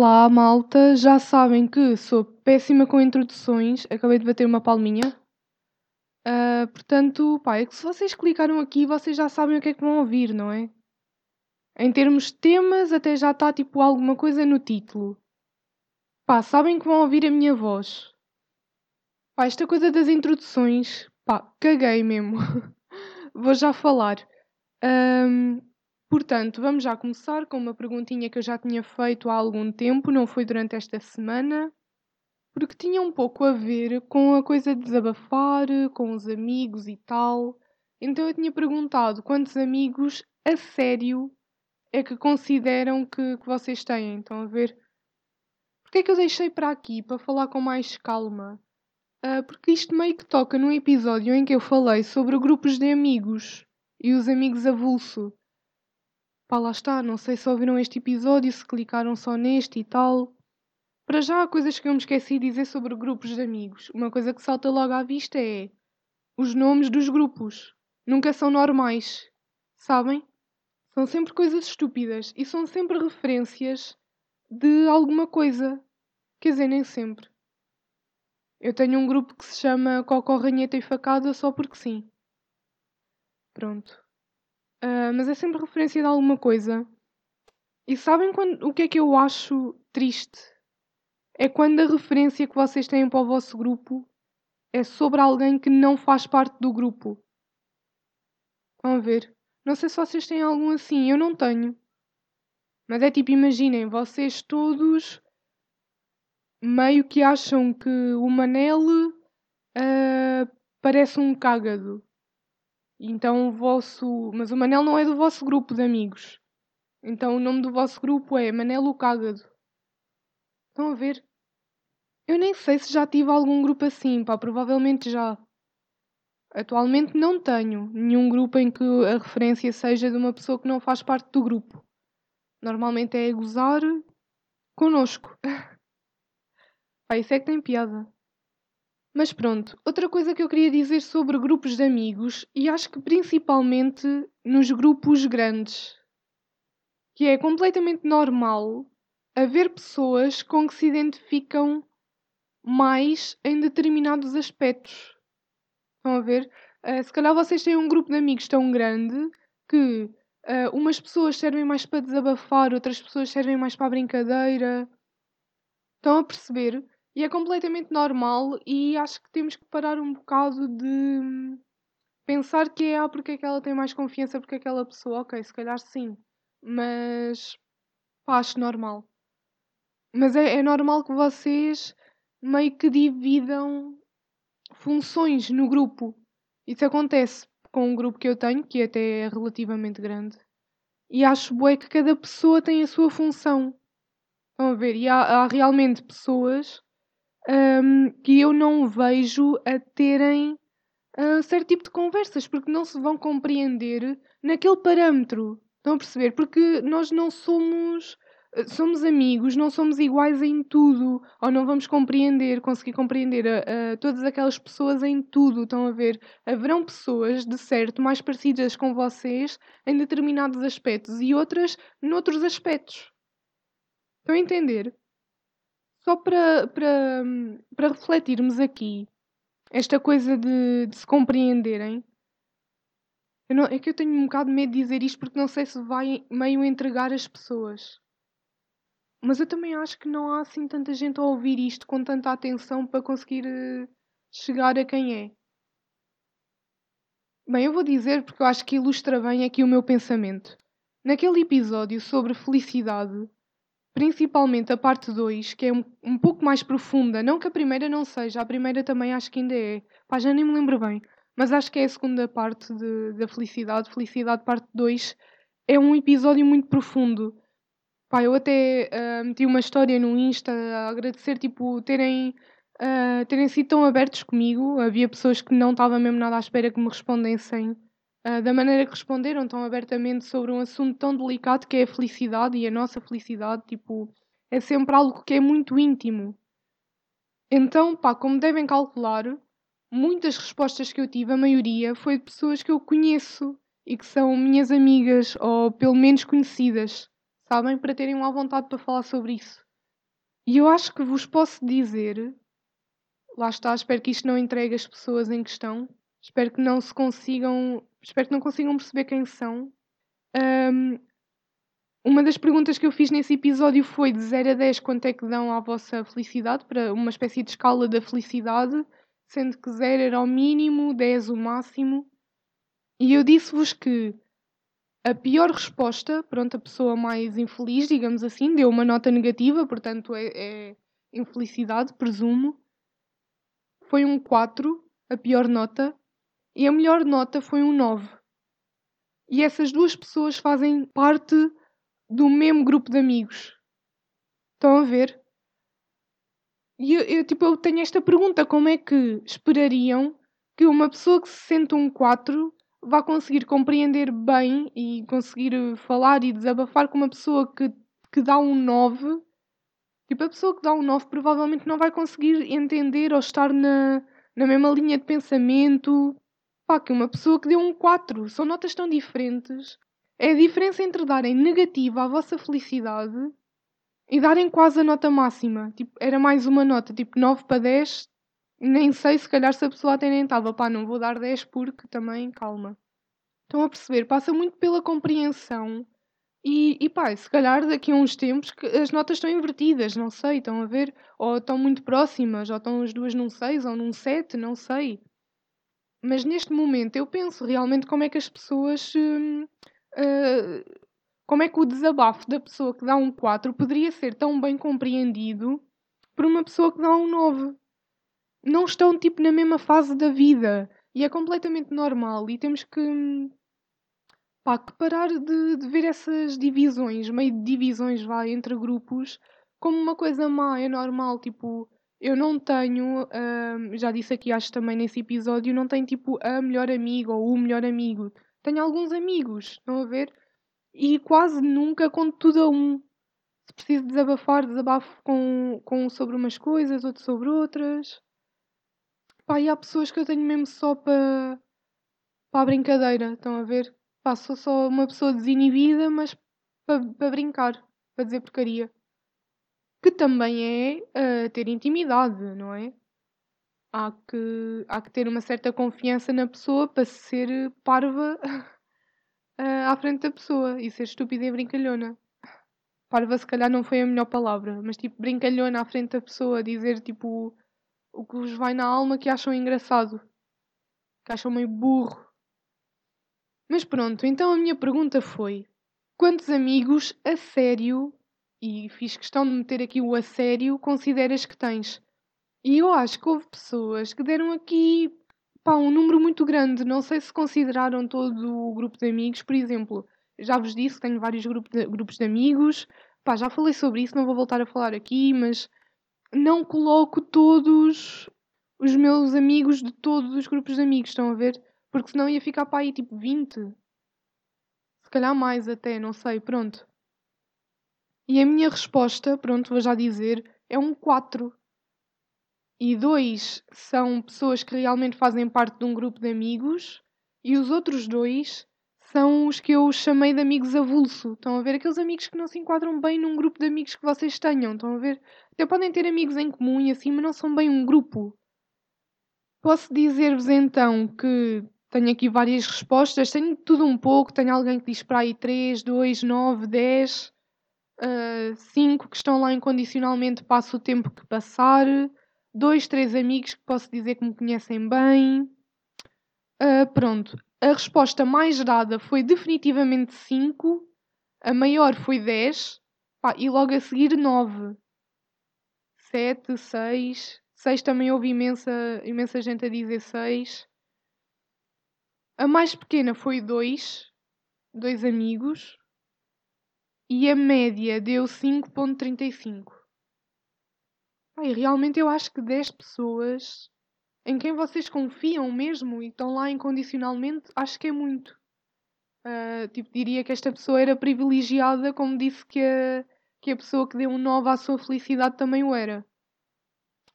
Olá, malta. Já sabem que sou péssima com introduções. Acabei de bater uma palminha. Ah, portanto, pá, é que se vocês clicaram aqui, vocês já sabem o que é que vão ouvir, não é? Em termos de temas, até já está tipo alguma coisa no título. Pá, sabem que vão ouvir a minha voz. Pá, esta coisa das introduções, pá, caguei mesmo. Vou já falar. Ahm, portanto, vamos já começar com uma perguntinha que eu já tinha feito há algum tempo, não foi durante esta semana, porque tinha um pouco a ver com a coisa de desabafar, com os amigos e tal. Então eu tinha perguntado quantos amigos a sério é que consideram que, que vocês têm. Estão a ver? Porque é que eu deixei para aqui, para falar com mais calma? Ah, porque isto meio que toca num episódio em que eu falei sobre grupos de amigos e os amigos avulso. Pá, lá está, não sei se ouviram este episódio, se clicaram só neste e tal. Para já, há coisas que eu me esqueci de dizer sobre grupos de amigos. Uma coisa que salta logo à vista é os nomes dos grupos. Nunca são normais, sabem? São sempre coisas estúpidas e são sempre referências de alguma coisa. Quer dizer, nem sempre. Eu tenho um grupo que se chama Cocó, Ranheta e Facada só porque sim. Pronto. Ah, mas é sempre referência de alguma coisa. E sabem quando, o que é que eu acho triste? É quando a referência que vocês têm para o vosso grupo é sobre alguém que não faz parte do grupo. A ver? Não sei se vocês têm algum assim, eu não tenho. Mas é tipo, imaginem, vocês todos meio que acham que o Manel ah, parece um cágado. Então o vosso. Mas o Manel não é do vosso grupo de amigos. Então o nome do vosso grupo é Manel o Cágado. Estão a ver? Eu nem sei se já tive algum grupo assim, pá, provavelmente já. Atualmente não tenho nenhum grupo em que a referência seja de uma pessoa que não faz parte do grupo. Normalmente é gozar connosco. Pá, isso é que tem piada. Mas pronto, outra coisa que eu queria dizer sobre grupos de amigos, e acho que principalmente nos grupos grandes, que é completamente normal haver pessoas com que se identificam mais em determinados aspectos. Estão a ver? Uh, se calhar vocês têm um grupo de amigos tão grande que uh, umas pessoas servem mais para desabafar, outras pessoas servem mais para a brincadeira. Estão a perceber? E é completamente normal e acho que temos que parar um bocado de pensar que é ah, porque é que ela tem mais confiança porque aquela pessoa, ok, se calhar sim. Mas pá, acho normal. Mas é, é normal que vocês meio que dividam funções no grupo. Isso acontece com um grupo que eu tenho, que até é relativamente grande. E acho bué que cada pessoa tem a sua função. Estão a ver? E há, há realmente pessoas que eu não vejo a terem uh, certo tipo de conversas, porque não se vão compreender naquele parâmetro. Estão a perceber? Porque nós não somos. Somos amigos, não somos iguais em tudo, ou não vamos compreender, conseguir compreender todas aquelas pessoas em tudo. Estão a ver? Haverão pessoas, de certo, mais parecidas com vocês em determinados aspectos e outras noutros aspectos. Estão a entender? Só para, para, para refletirmos aqui esta coisa de, de se compreenderem. Não, é que eu tenho um bocado de medo de dizer isto porque não sei se vai meio entregar as pessoas. Mas eu também acho que não há assim tanta gente a ouvir isto com tanta atenção para conseguir uh, chegar a quem é. Bem, eu vou dizer porque eu acho que ilustra bem aqui o meu pensamento. Naquele episódio sobre felicidade, Principalmente a parte 2, que é um, um pouco mais profunda. Não que a primeira não seja, a primeira também acho que ainda é. Pá, já nem me lembro bem. Mas acho que é a segunda parte de, da Felicidade. Felicidade, parte 2, é um episódio muito profundo. Pá, eu até uh, meti uma história no Insta a agradecer, tipo, terem, uh, terem sido tão abertos comigo. Havia pessoas que não estavam mesmo nada à espera que me respondessem uh, da maneira que responderam tão abertamente sobre um assunto tão delicado que é a felicidade e a nossa felicidade, tipo, é sempre algo que é muito íntimo. Então, pá, como devem calcular, muitas respostas que eu tive, a maioria, foi de pessoas que eu conheço e que são minhas amigas ou pelo menos conhecidas, sabem? Para terem uma vontade para falar sobre isso. E eu acho que vos posso dizer, lá está, espero que isto não entregue as pessoas em questão, espero que não se consigam, espero que não consigam perceber quem são. Um, uma das perguntas que eu fiz nesse episódio foi de 0 a 10 quanto é que dão à vossa felicidade, para uma espécie de escala da felicidade, sendo que 0 era o mínimo, 10 o máximo. E eu disse-vos que a pior resposta, pronto, a pessoa mais infeliz, digamos assim, deu uma nota negativa, portanto é, é infelicidade, presumo. Foi um 4, a pior nota, e a melhor nota foi um 9. E essas duas pessoas fazem parte do mesmo grupo de amigos. Estão a ver? E eu, eu, tipo, eu tenho esta pergunta: como é que esperariam que uma pessoa que se sente um 4 vá conseguir compreender bem e conseguir falar e desabafar com uma pessoa que, que dá um 9? Tipo, a pessoa que dá um 9 provavelmente não vai conseguir entender ou estar na, na mesma linha de pensamento. Pá, que uma pessoa que deu um 4. São notas tão diferentes. É a diferença entre darem negativa à vossa felicidade e darem quase a nota máxima. Tipo, era mais uma nota, tipo 9 para 10. Nem sei se calhar se a pessoa até nem estava, pá, não vou dar 10 porque também, calma. Estão a perceber? Passa muito pela compreensão. E, e pá, se calhar daqui a uns tempos que as notas estão invertidas, não sei, estão a ver? Ou estão muito próximas, ou estão as duas num 6 ou num 7, não sei. Mas neste momento eu penso realmente como é que as pessoas. Hum, uh, como é que o desabafo da pessoa que dá um 4 poderia ser tão bem compreendido por uma pessoa que dá um 9? Não estão tipo na mesma fase da vida e é completamente normal e temos que, pá, que parar de, de ver essas divisões, meio de divisões vá entre grupos como uma coisa má, é normal, tipo, eu não tenho, uh, já disse aqui acho também nesse episódio, não tenho tipo a melhor amiga ou o melhor amigo tenho alguns amigos, estão a ver? E quase nunca conto tudo a um. Se preciso desabafar, desabafo com, com sobre umas coisas, outro sobre outras. Pá, e há pessoas que eu tenho mesmo só para para a brincadeira, estão a ver? Pá, sou só uma pessoa desinibida, mas para pa brincar, para dizer porcaria. Que também é uh, ter intimidade, não é? há que, há que ter uma certa confiança na pessoa para ser parva à frente da pessoa e ser estúpida e brincalhona. Parva, se calhar, não foi a melhor palavra, mas tipo, brincalhona à frente da pessoa, dizer tipo o que vos vai na alma que acham engraçado, que acham meio burro. Mas pronto, então a minha pergunta foi: quantos amigos a sério, e fiz questão de meter aqui o a sério, consideras que tens? E eu acho que houve pessoas que deram aqui pá, um número muito grande. Não sei se consideraram todo o grupo de amigos. Por exemplo, já vos disse que tenho vários grupo de, grupos de amigos. Pá, já falei sobre isso, não vou voltar a falar aqui, mas não coloco todos os meus amigos de todos os grupos de amigos, estão a ver? Porque senão ia ficar para aí tipo 20. Se calhar mais até, não sei, pronto. E a minha resposta, pronto, vou já dizer, é um 4 e dois são pessoas que realmente fazem parte de um grupo de amigos, e os outros dois são os que eu chamei de amigos avulso. Estão a ver aqueles amigos que não se enquadram bem num grupo de amigos que vocês tenham. Estão a ver? Até podem ter amigos em comum e assim, mas não são bem um grupo. Posso dizer-vos então que tenho aqui várias respostas, tenho tudo um pouco. Tenho alguém que diz para aí 3, 2, 9, 10, uh, 5 que estão lá incondicionalmente, passo o tempo que passar dois, três amigos que posso dizer que me conhecem bem. Uh, pronto, a resposta mais dada foi definitivamente 5, a maior foi 10 pá, e logo a seguir 9. 7, 6. 6 também houve imensa, imensa gente a dizer 6. A mais pequena foi 2, dois amigos. E a média deu 5.35. Ai, realmente eu acho que 10 pessoas em quem vocês confiam mesmo e estão lá incondicionalmente, acho que é muito. Uh, tipo, diria que esta pessoa era privilegiada, como disse que a, que a pessoa que deu um 9 à sua felicidade também o era.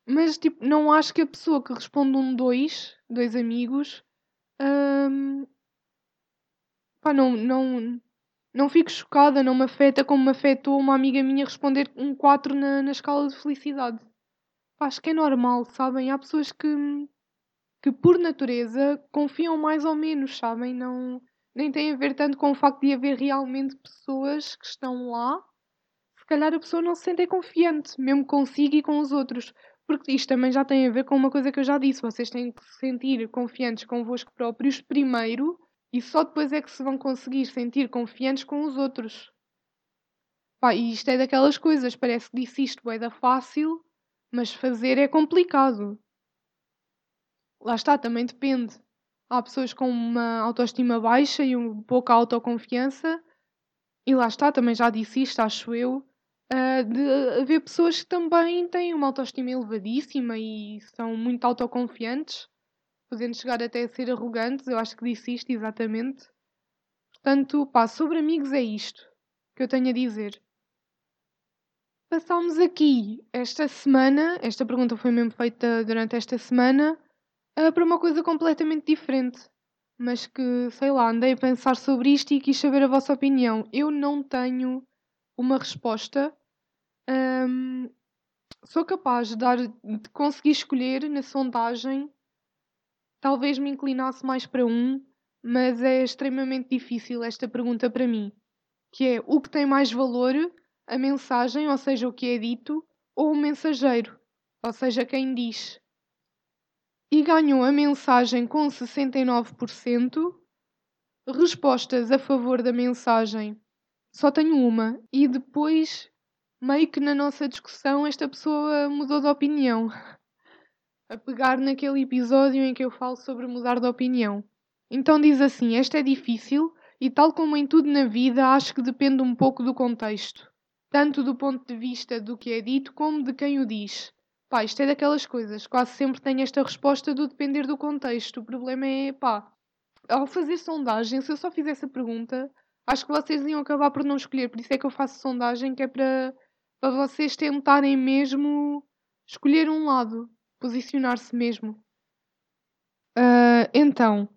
Mas, tipo, não acho que a pessoa que responde um 2, dois amigos, um, pá, não, não, não fico chocada, não me afeta como me afetou uma amiga minha responder um 4 na, na escala de felicidade. Acho que é normal, sabem? Há pessoas que, que por natureza confiam mais ou menos, sabem? Não, nem tem a ver tanto com o facto de haver realmente pessoas que estão lá. Se calhar a pessoa não se sente confiante, mesmo consigo e com os outros. Porque isto também já tem a ver com uma coisa que eu já disse. Vocês têm que se sentir confiantes convosco próprios primeiro e só depois é que se vão conseguir sentir confiantes com os outros. Pá, e isto é daquelas coisas, parece que disse isto é da fácil, mas fazer é complicado. Lá está, também depende. Há pessoas com uma autoestima baixa e um pouca autoconfiança, e lá está, também já disse isto, acho eu, uh, de haver pessoas que também têm uma autoestima elevadíssima e são muito autoconfiantes podendo chegar até a ser arrogantes, eu acho que disse isto exatamente. Portanto, pá, sobre amigos é isto que eu tenho a dizer. Passámos aqui esta semana, esta pergunta foi mesmo feita durante esta semana, uh, para uma coisa completamente diferente. Mas que, sei lá, andei a pensar sobre isto e quis saber a vossa opinião. Eu não tenho uma resposta. Um, sou capaz de, dar, de conseguir escolher na sondagem talvez me inclinasse mais para um, mas é extremamente difícil esta pergunta para mim, que é o que tem mais valor, a mensagem, ou seja, o que é dito, ou o mensageiro, ou seja, quem diz. E ganhou a mensagem com 69%. Respostas a favor da mensagem só tenho uma, e depois, meio que na nossa discussão, esta pessoa mudou de opinião a pegar naquele episódio em que eu falo sobre mudar de opinião. Então diz assim: Esta é difícil e, tal como em tudo na vida, acho que depende um pouco do contexto, tanto do ponto de vista do que é dito como de quem o diz. Pá, isto é daquelas coisas, quase sempre tenho esta resposta do depender do contexto. O problema é, pá, ao fazer sondagem, se eu só fizesse a pergunta, acho que vocês iam acabar por não escolher. Por isso é que eu faço sondagem, que é para, para vocês tentarem mesmo escolher um lado posicionar-se mesmo. Uh, então,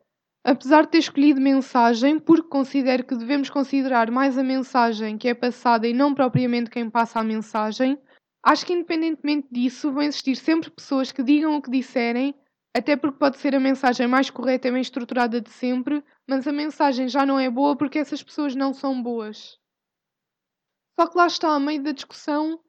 apesar de ter escolhido mensagem, porque considero que devemos considerar mais a mensagem que é passada e não propriamente quem passa a mensagem, acho que independentemente disso vão existir sempre pessoas que digam o que disserem, até porque pode ser a mensagem mais correta e bem estruturada de sempre, mas a mensagem já não é boa porque essas pessoas não são boas. Só que lá está, a meio da discussão,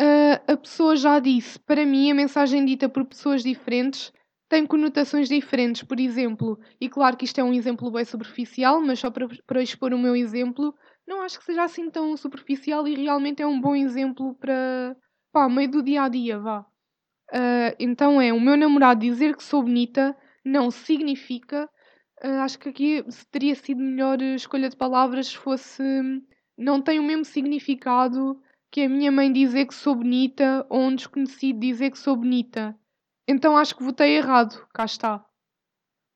Uh, a pessoa já disse, para mim, a mensagem dita por pessoas diferentes tem conotações diferentes. Por exemplo, e claro que isto é um exemplo bem superficial, mas só para, para expor o meu exemplo, não acho que seja assim tão superficial e realmente é um bom exemplo para pá, meio do dia a dia, vá. Uh, então é, o meu namorado dizer que sou bonita não significa. Uh, acho que aqui teria sido melhor escolha de palavras se fosse. Não tem o mesmo significado que a minha mãe dizer que sou bonita ou um desconhecido dizer que sou bonita. Então acho que votei errado, cá está.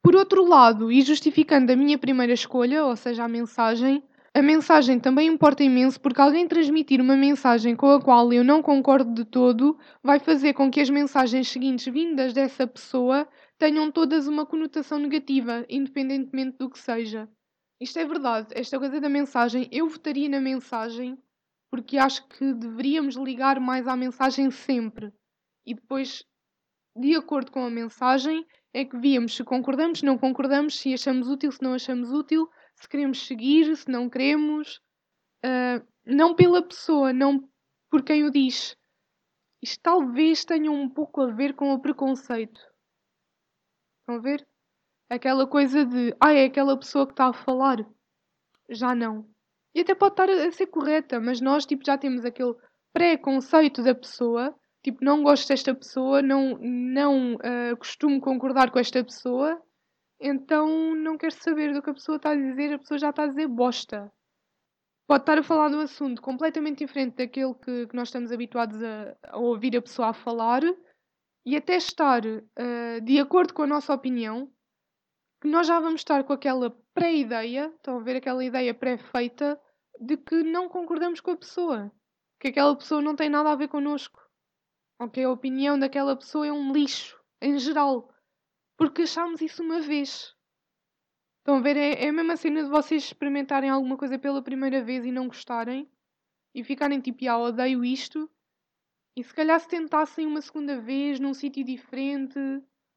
Por outro lado, e justificando a minha primeira escolha, ou seja, a mensagem, a mensagem também importa imenso porque alguém transmitir uma mensagem com a qual eu não concordo de todo vai fazer com que as mensagens seguintes vindas dessa pessoa tenham todas uma conotação negativa, independentemente do que seja. Isto é verdade, esta coisa da mensagem, eu votaria na mensagem porque acho que deveríamos ligar mais à mensagem sempre. E depois, de acordo com a mensagem, é que víamos se concordamos, se não concordamos, se achamos útil, se não achamos útil, se queremos seguir, se não queremos. Uh, não pela pessoa, não por quem o diz. Isto talvez tenha um pouco a ver com o preconceito. Estão a ver? Aquela coisa de, ah, é aquela pessoa que está a falar. Já não. E até pode estar a ser correta, mas nós tipo, já temos aquele pré-conceito da pessoa, tipo, não gosto desta pessoa, não, não uh, costumo concordar com esta pessoa, então não quero saber do que a pessoa está a dizer, a pessoa já está a dizer bosta. Pode estar a falar de um assunto completamente diferente daquele que, que nós estamos habituados a, a, ouvir a pessoa a falar e até estar uh, de acordo com a nossa opinião, que nós já vamos estar com aquela pré-ideia, estão a ver aquela ideia pré-feita de que não concordamos com a pessoa, que aquela pessoa não tem nada a ver connosco, ou que a opinião daquela pessoa é um lixo, em geral, porque achámos isso uma vez. Estão a ver? É, é a mesma cena de vocês experimentarem alguma coisa pela primeira vez e não gostarem e ficarem tipo, ah, odeio isto. E se calhar se tentassem uma segunda vez num sítio diferente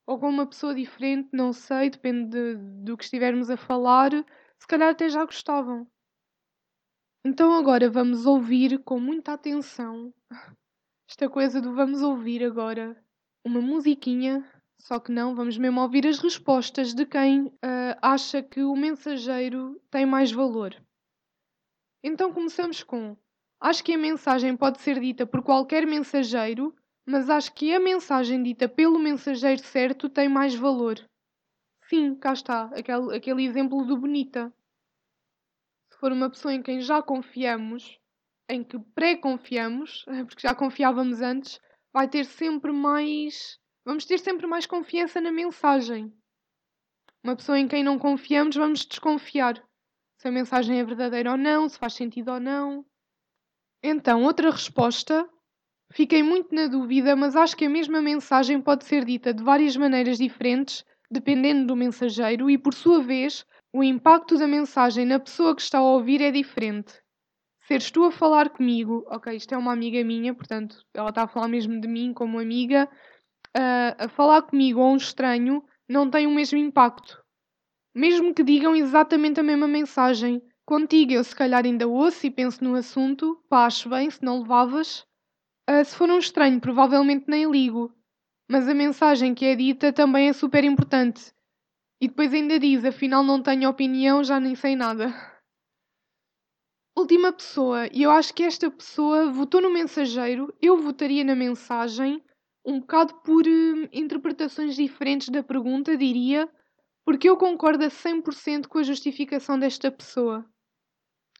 ou com uma pessoa diferente, não sei, depende de, do que estivermos a falar, se calhar até já gostavam. Então agora vamos ouvir com muita atenção esta coisa do vamos ouvir agora uma musiquinha, só que não, vamos mesmo ouvir as respostas de quem uh, acha que o mensageiro tem mais valor. Então começamos com: Acho que a mensagem pode ser dita por qualquer mensageiro, mas acho que a mensagem dita pelo mensageiro certo tem mais valor. Sim, cá está, aquele, aquele exemplo do Bonita. Se for uma pessoa em quem já confiamos, em que pré-confiamos, porque já confiávamos antes, vai ter sempre mais. Vamos ter sempre mais confiança na mensagem. Uma pessoa em quem não confiamos, vamos desconfiar se a mensagem é verdadeira ou não, se faz sentido ou não. Então, outra resposta Fiquei muito na dúvida, mas acho que a mesma mensagem pode ser dita de várias maneiras diferentes, dependendo do mensageiro, e por sua vez, o impacto da mensagem na pessoa que está a ouvir é diferente. Seres tu a falar comigo, ok, isto é uma amiga minha, portanto, ela está a falar mesmo de mim como amiga, uh, a falar comigo ou um estranho não tem o mesmo impacto. Mesmo que digam exatamente a mesma mensagem, contigo eu se calhar ainda ouço e penso no assunto, pá, bem, se não levavas, Uh, se for um estranho, provavelmente nem ligo. Mas a mensagem que é dita também é super importante. E depois ainda diz: afinal não tenho opinião, já nem sei nada. Última pessoa, e eu acho que esta pessoa votou no mensageiro, eu votaria na mensagem, um bocado por uh, interpretações diferentes da pergunta, diria, porque eu concordo a 100% com a justificação desta pessoa.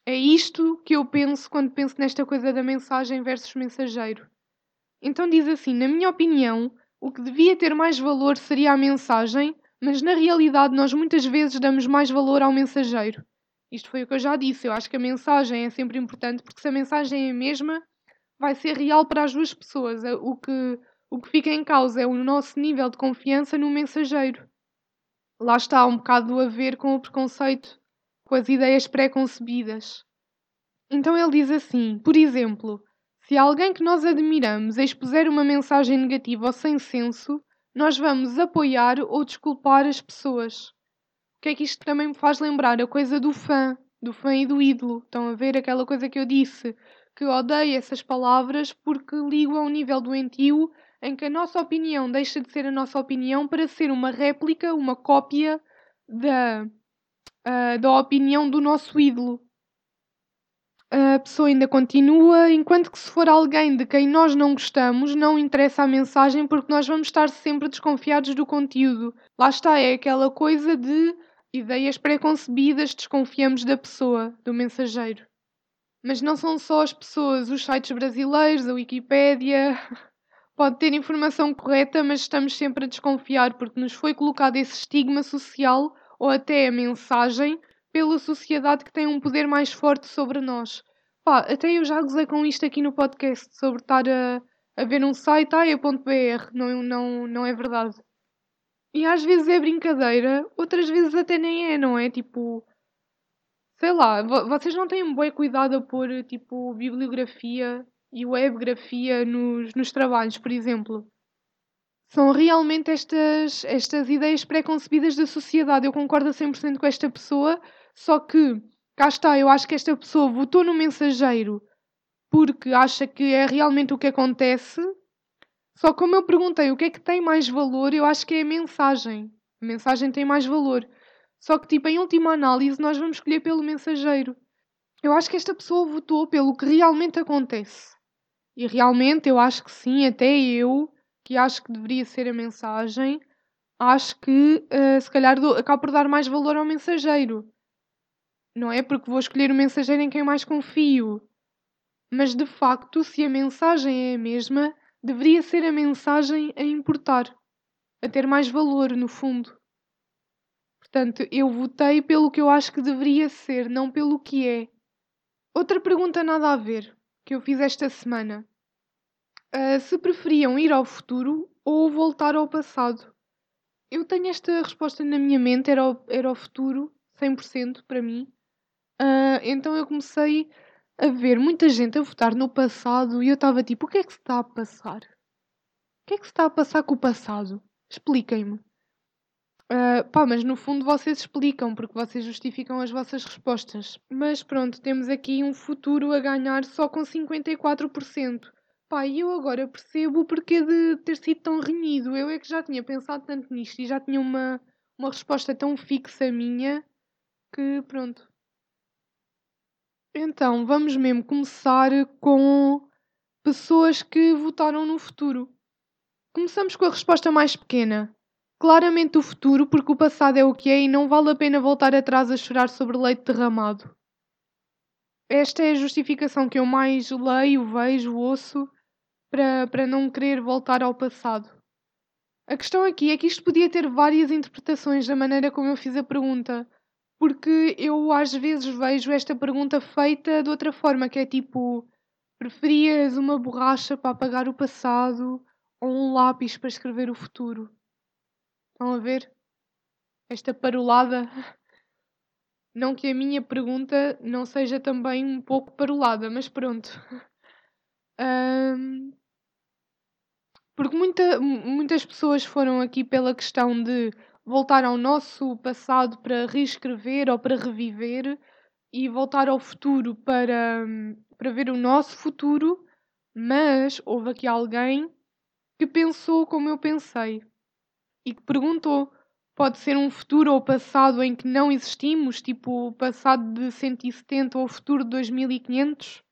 É isto que eu penso quando penso nesta coisa da mensagem versus mensageiro. Então diz assim: na minha opinião, o que devia ter mais valor seria a mensagem, mas na realidade nós muitas vezes damos mais valor ao mensageiro. Isto foi o que eu já disse. Eu acho que a mensagem é sempre importante porque se a mensagem é a mesma, vai ser real para as duas pessoas. O que, o que fica em causa é o nosso nível de confiança no mensageiro. Lá está um bocado a ver com o preconceito com as ideias pré-concebidas. Então ele diz assim: por exemplo, se alguém que nós admiramos expuser uma mensagem negativa ou sem senso, nós vamos apoiar ou desculpar as pessoas. O que é que isto também me faz lembrar? A coisa do fã, do fã e do ídolo. Estão a ver aquela coisa que eu disse? Que odeio essas palavras porque ligo a um nível doentio em que a nossa opinião deixa de ser a nossa opinião para ser uma réplica, uma cópia da uh, da opinião do nosso ídolo. A pessoa ainda continua, enquanto que se for alguém de quem nós não gostamos, não interessa a mensagem porque nós vamos estar sempre desconfiados do conteúdo. Lá está, é aquela coisa de ideias preconcebidas, desconfiamos da pessoa, do mensageiro. Mas não são só as pessoas, os sites brasileiros, a Wikipédia. Pode ter informação correta, mas estamos sempre a desconfiar porque nos foi colocado esse estigma social ou até a mensagem pela sociedade que tem um poder mais forte sobre nós. Pá, até eu já gozei com isto aqui no podcast sobre estar a, a ver um site, ah, é .br, não, não, não é verdade. E às vezes é brincadeira, outras vezes até nem é, não é? Tipo, sei lá, vocês não têm um bom cuidado a pôr tipo bibliografia e webgrafia nos, nos trabalhos, por exemplo são realmente estas, estas ideias pré-concebidas da sociedade. Eu concordo a 100% com esta pessoa, só que, cá está, eu acho que esta pessoa votou no mensageiro porque acha que é realmente o que acontece. Só como eu perguntei o que é que tem mais valor, eu acho que é a mensagem. A mensagem tem mais valor. Só que, tipo, em última análise, nós vamos escolher pelo mensageiro. Eu acho que esta pessoa votou pelo que realmente acontece. E realmente eu acho que sim, até eu que acho que deveria ser a mensagem, acho que uh, se calhar do, acabo por dar mais valor ao mensageiro. Não é porque vou escolher o mensageiro em quem mais confio. Mas de facto, se a mensagem é a mesma, deveria ser a mensagem a importar, a ter mais valor no fundo. Portanto, eu votei pelo que eu acho que deveria ser, não pelo que é. Outra pergunta nada a ver que eu fiz esta semana uh, se preferiam ir ao futuro ou voltar ao passado. eu tenho esta resposta na minha mente, era o, era o futuro, 100% para mim. Uh, então eu comecei a ver muita gente a votar no passado e eu estava tipo: o que é que se está a passar? O que é que se está a passar com o passado? Expliquem-me. Uh, pá, mas no fundo vocês explicam, porque vocês justificam as vossas respostas. Mas pronto, temos aqui um futuro a ganhar só com 54%. Pá, e eu agora percebo o porquê de ter sido tão renhido. Eu é que já tinha pensado tanto nisto e já tinha uma, uma resposta tão fixa minha que pronto. Então, vamos mesmo começar com pessoas que votaram no futuro. Começamos com a resposta mais pequena. Claramente o futuro, porque o passado é o que é e não vale a pena voltar atrás a chorar sobre leite derramado. Esta é a justificação que eu mais leio, vejo, ouço para, não querer voltar ao passado. A questão aqui é que isto podia ter várias interpretações da maneira como eu fiz a pergunta, porque eu às vezes vejo esta pergunta feita de outra forma, que é tipo: preferias uma borracha para apagar o passado ou um lápis para escrever o futuro? Estão a ver? Esta parolada. Não que a minha pergunta não seja também um pouco parolada, mas pronto. Um, porque muita, muitas pessoas foram aqui pela questão de voltar ao nosso passado para reescrever ou para reviver e voltar ao futuro para, para ver o nosso futuro, mas houve aqui alguém que pensou como eu pensei e que perguntou: pode ser um futuro ou passado em que não existimos, tipo o passado de 170 ou o futuro de 2500?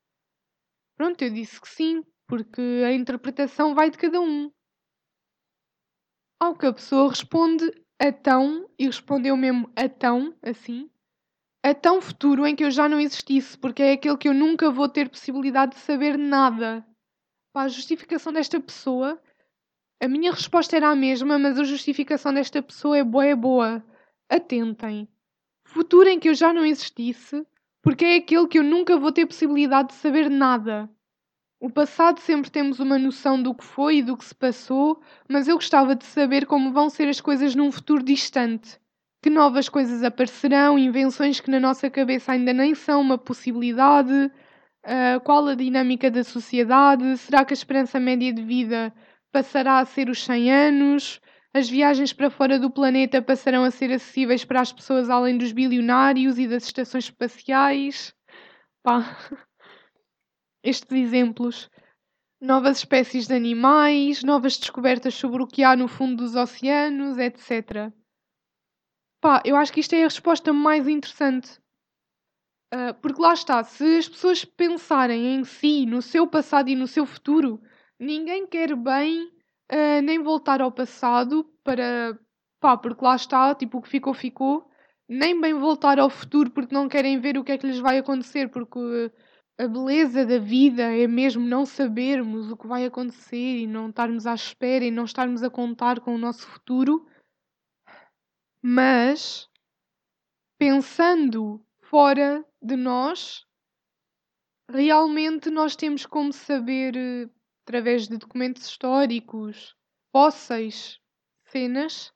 Pronto, eu disse que sim, porque a interpretação vai de cada um. Ao que a pessoa responde a tão, e respondeu mesmo a tão, assim, a tão futuro em que eu já não existisse, porque é aquele que eu nunca vou ter possibilidade de saber nada. Pá, a justificação desta pessoa a minha resposta era a mesma, mas a justificação desta pessoa é boa, é boa. Atentem. Futuro em que eu já não existisse, porque é aquele que eu nunca vou ter possibilidade de saber nada. O passado sempre temos uma noção do que foi e do que se passou, mas eu gostava de saber como vão ser as coisas num futuro distante. Que novas coisas aparecerão, invenções que na nossa cabeça ainda nem são uma possibilidade, uh, qual a dinâmica da sociedade, será que a esperança média de vida passará a ser os 100 anos, as viagens para fora do planeta passarão a ser acessíveis para as pessoas além dos bilionários e das estações espaciais. Pá. Estes exemplos. Novas espécies de animais, novas descobertas sobre o que há no fundo dos oceanos, etc. Pá, eu acho que isto é a resposta mais interessante. Uh, porque lá está, se as pessoas pensarem em si, no seu passado e no seu futuro, ninguém quer bem uh, nem voltar ao passado para. pá, porque lá está, tipo, o que ficou, ficou. Nem bem voltar ao futuro porque não querem ver o que é que lhes vai acontecer, porque a beleza da vida é mesmo não sabermos o que vai acontecer e não estarmos à espera e não estarmos a contar com o nosso futuro. Mas, pensando fora de nós, realmente nós temos como saber eh, através de documentos históricos, fósseis, cenas,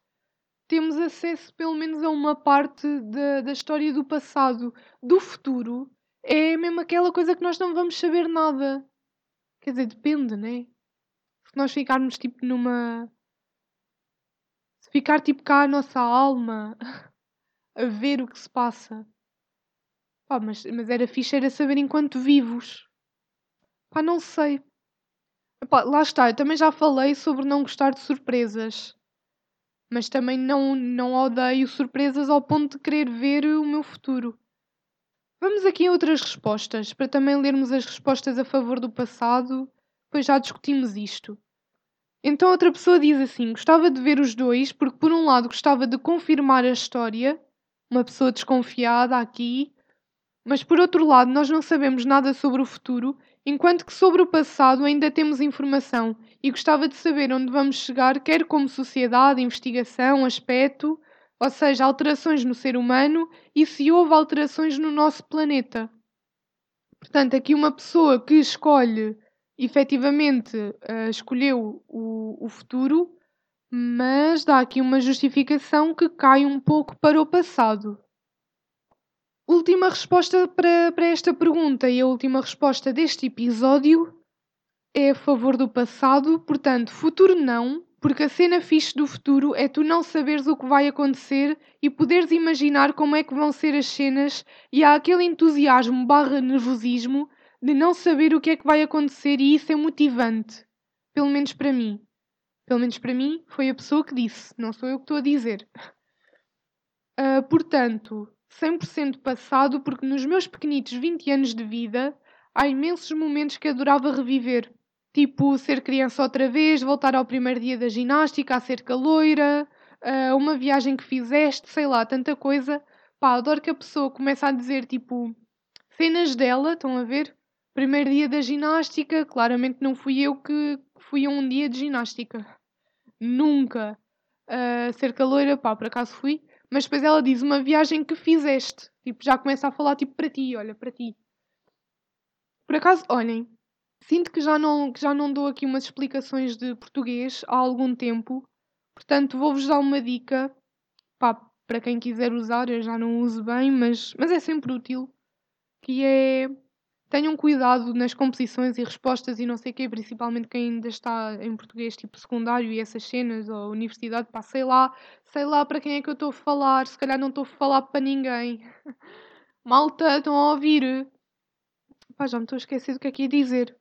temos acesso pelo menos a uma parte da, da história do passado. Do futuro, é mesmo aquela coisa que nós não vamos saber nada. Quer dizer, depende, né? Se nós ficarmos tipo numa. Se ficar tipo cá a nossa alma a ver o que se passa. Pá, mas, mas era fixe era saber enquanto vivos. Pá, não sei. Epá, lá está, eu também já falei sobre não gostar de surpresas. Mas também não, não odeio surpresas ao ponto de querer ver o meu futuro. Vamos aqui a outras respostas, para também lermos as respostas a favor do passado, pois já discutimos isto. Então outra pessoa diz assim: gostava de ver os dois, porque por um lado gostava de confirmar a história, uma pessoa desconfiada aqui, mas por outro lado nós não sabemos nada sobre o futuro enquanto que sobre o passado ainda temos informação e gostava de saber onde vamos chegar, quer como sociedade, investigação, aspecto, ou seja, alterações no ser humano e se houve alterações no nosso planeta. Portanto, aqui uma pessoa que escolhe, efetivamente, uh, escolheu o, o futuro, Mas dá aqui uma justificação que cai um pouco para o passado. Última resposta para, para esta pergunta e a última resposta deste episódio é a favor do passado, portanto, futuro não, porque a cena fixe do futuro é tu não saberes o que vai acontecer e poderes imaginar como é que vão ser as cenas e há aquele entusiasmo barra nervosismo de não saber o que é que vai acontecer e isso é motivante. Pelo menos para mim. Pelo menos para mim foi a pessoa que disse, não sou eu que estou a dizer. Uh, portanto, 100% passado, porque nos meus pequenitos 20 anos de vida há imensos momentos que adorava reviver. Tipo, ser criança outra vez, voltar ao primeiro dia da ginástica, a ser caloira, uh, uma viagem que fizeste, sei lá, tanta coisa. Pá, adoro que a pessoa comece a dizer, tipo, cenas dela, estão a ver? Primeiro dia da ginástica, claramente não fui eu que fui a um dia de ginástica. Nunca. Uh, ser caloira, pá, por acaso fui. Mas depois ela diz uma viagem que fizeste. Tipo, já começa a falar, tipo, para ti, olha, para ti. Por acaso, olhem, Sinto que já não, que já não dou aqui umas explicações de português há algum tempo, portanto vou-vos dar uma dica pá, para quem quiser usar, eu já não uso bem, mas, mas é sempre útil, que é tenham cuidado nas composições e respostas e não sei o quê, principalmente quem ainda está em português tipo secundário e essas cenas, ou universidade, pá, sei lá, sei lá para quem é que eu estou a falar, se calhar não estou a falar para ninguém. Malta, estão a ouvir? Pá, já me estou a esquecer do que é que ia dizer.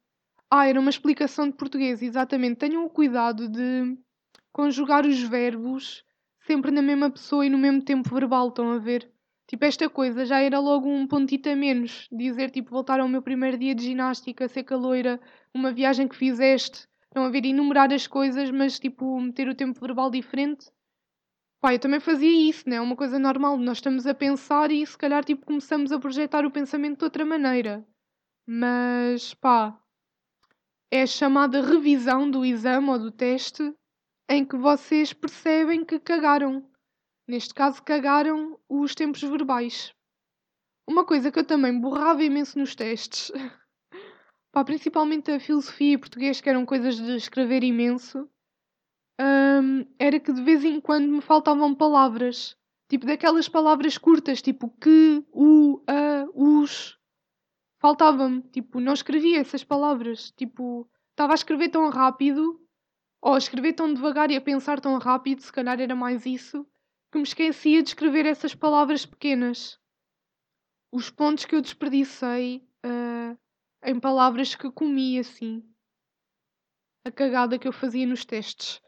Ah, era uma explicação de português, exatamente. Tenham o cuidado de conjugar os verbos sempre na mesma pessoa e no mesmo tempo verbal, estão a ver? Tipo, esta coisa já era logo um pontito a menos. Dizer, tipo, voltar ao meu primeiro dia de ginástica, ser caloira, uma viagem que fizeste. Estão a ver? Enumerar as coisas, mas, tipo, meter o tempo verbal diferente. Pá, eu também fazia isso, né? É uma coisa normal. Nós estamos a pensar e, se calhar, tipo, começamos a projetar o pensamento de outra maneira. Mas, pá, é a chamada revisão do exame ou do teste em que vocês percebem que cagaram. Neste caso, cagaram os tempos verbais. Uma coisa que eu também borrava imenso nos testes, pá, principalmente a filosofia e português, que eram coisas de escrever imenso, hum, era que de vez em quando me faltavam palavras. Tipo daquelas palavras curtas, tipo que, o, a, os faltava-me, tipo, não escrevia essas palavras, tipo, estava a escrever tão rápido, ou a escrever tão devagar e a pensar tão rápido, se calhar era mais isso, que me esquecia de escrever essas palavras pequenas. Os pontos que eu desperdicei uh, em palavras que comi assim. A cagada que eu fazia nos testes.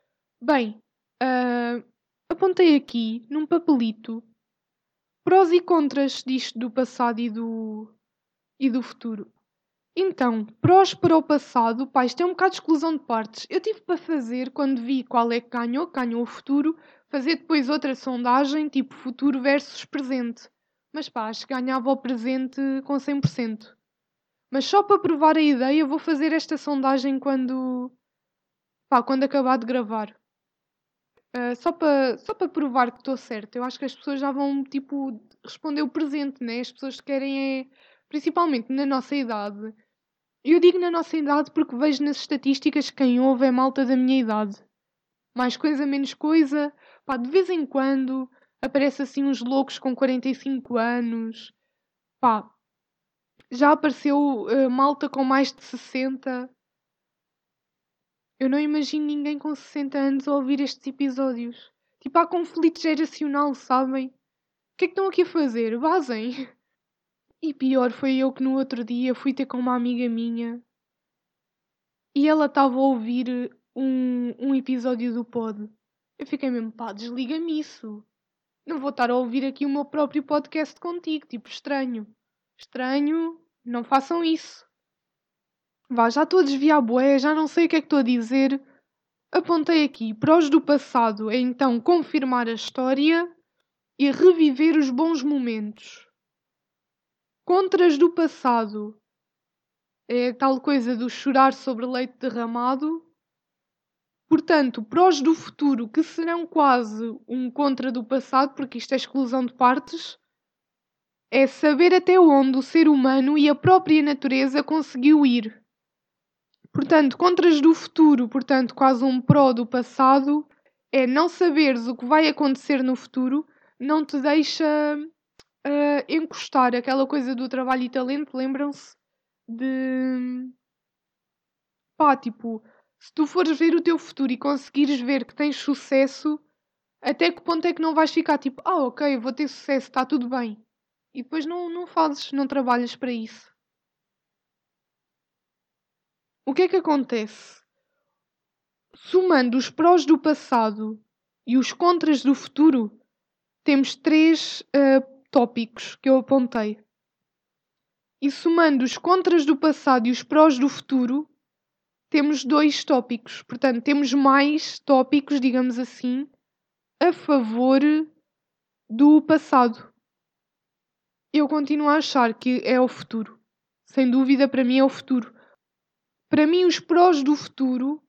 Bem, uh, apontei aqui, num papelito, prós e contras disto do passado e do, e do futuro. Então, prós para o passado, pá, isto é um bocado de exclusão de partes. Eu tive para fazer, quando vi qual é que ganhou, ganhou o futuro, fazer depois outra sondagem, tipo futuro versus presente. Mas pá, acho que ganhava o presente com 100%. Mas só para provar a ideia, vou fazer esta sondagem quando. pá, quando acabar de gravar. Uh, só para só para provar que estou certa. Eu acho que as pessoas já vão, tipo, responder o presente, né? As pessoas querem é principalmente na nossa idade. Eu digo na nossa idade porque vejo nas estatísticas que quem ouve é malta da minha idade. Mais coisa, menos coisa. Pá, de vez em quando aparece assim uns loucos com 45 anos. Pá, já apareceu uh, malta com mais de 60. Eu não imagino ninguém com 60 anos a ouvir estes episódios. Tipo, há conflito geracional, sabem? O que é que estão aqui a fazer? Vazem! E pior foi eu que no outro dia fui ter com uma amiga minha e ela estava a ouvir um, um episódio do pod. Eu fiquei mesmo, pá, desliga-me isso. Não vou estar a ouvir aqui o meu próprio podcast contigo, tipo, estranho. Estranho, não façam isso. Vá, já estou a desviar boé, já não sei o que é que estou a dizer. Apontei aqui, prós do passado é então confirmar a história e reviver os bons momentos. Contras do passado é tal coisa do chorar sobre leite derramado. Portanto, prós do futuro, que serão quase um contra do passado, porque isto é exclusão de partes, é saber até onde o ser humano e a própria natureza conseguiu ir. Portanto, contras do futuro, portanto, quase um pró do passado, é não saberes o que vai acontecer no futuro, não te deixa uh, encostar aquela coisa do trabalho e talento. Lembram-se de. pá, tipo, se tu fores ver o teu futuro e conseguires ver que tens sucesso, até que ponto é que não vais ficar tipo, ah, ok, vou ter sucesso, está tudo bem. E depois não, não fazes, não trabalhas para isso. O que é que acontece? Somando os prós do passado e os contras do futuro, temos três uh, tópicos que eu apontei. E somando os contras do passado e os prós do futuro, temos dois tópicos. Portanto, temos mais tópicos, digamos assim, a favor do passado. Eu continuo a achar que é o futuro. Sem dúvida, para mim é o futuro. Para mim, os prós do futuro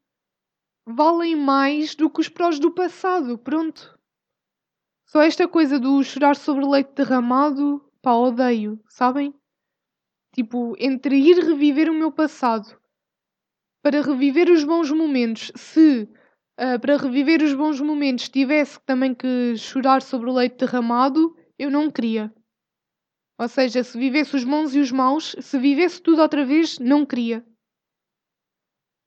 valem mais do que os prós do passado. Pronto. Só esta coisa do chorar sobre leite derramado, pá, odeio, sabem? Tipo, entre ir reviver o meu passado para reviver os bons momentos, se uh, para reviver os bons momentos tivesse também que chorar sobre o leite derramado, eu não queria. Ou seja, se vivesse os bons e os maus, se vivesse tudo outra vez, não queria.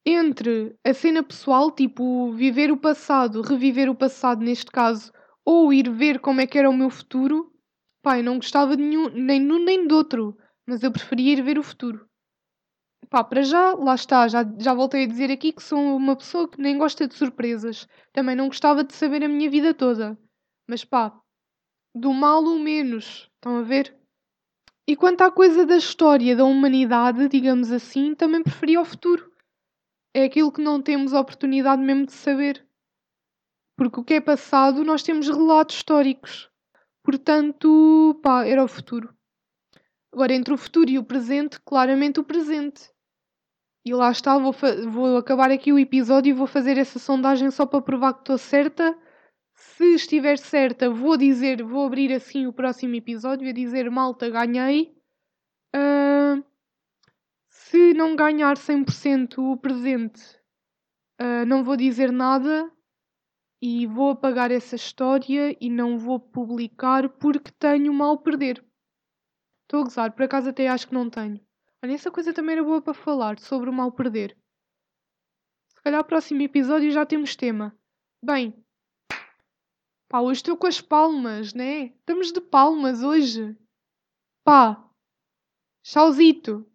Entre a cena pessoal, tipo viver o passado, reviver o passado neste caso, ou ir ver como é que era o meu futuro, pai, não gostava de nenhum, nem de um nem do outro, mas eu preferia ir ver o futuro. Pá, para já, lá está, já, já voltei a dizer aqui que sou uma pessoa que nem gosta de surpresas. Também não gostava de saber a minha vida toda. Mas pá, do mal o menos, estão a ver? E quanto à coisa da história da humanidade, digamos assim, também preferia o futuro. É aquilo que não temos oportunidade mesmo de saber. Porque o que é passado, nós temos relatos históricos. Portanto, pá, era o futuro. Agora, entre o futuro e o presente, claramente o presente. E lá está, vou, vou acabar aqui o episódio e vou fazer essa sondagem só para provar que estou certa. Se estiver certa, vou dizer, vou abrir assim o próximo episódio a dizer malta, ganhei. Uh, se não ganhar 100% o presente, uh, não vou dizer nada e vou apagar essa história e não vou publicar porque tenho mal perder. Estou a gozar, por acaso até acho que não tenho. Olha, essa coisa também era boa para falar, sobre o mal perder. Se calhar o próximo episódio já temos tema. Bem, pá, hoje estou com as palmas, né? Estamos de palmas hoje. Pá, tchauzito.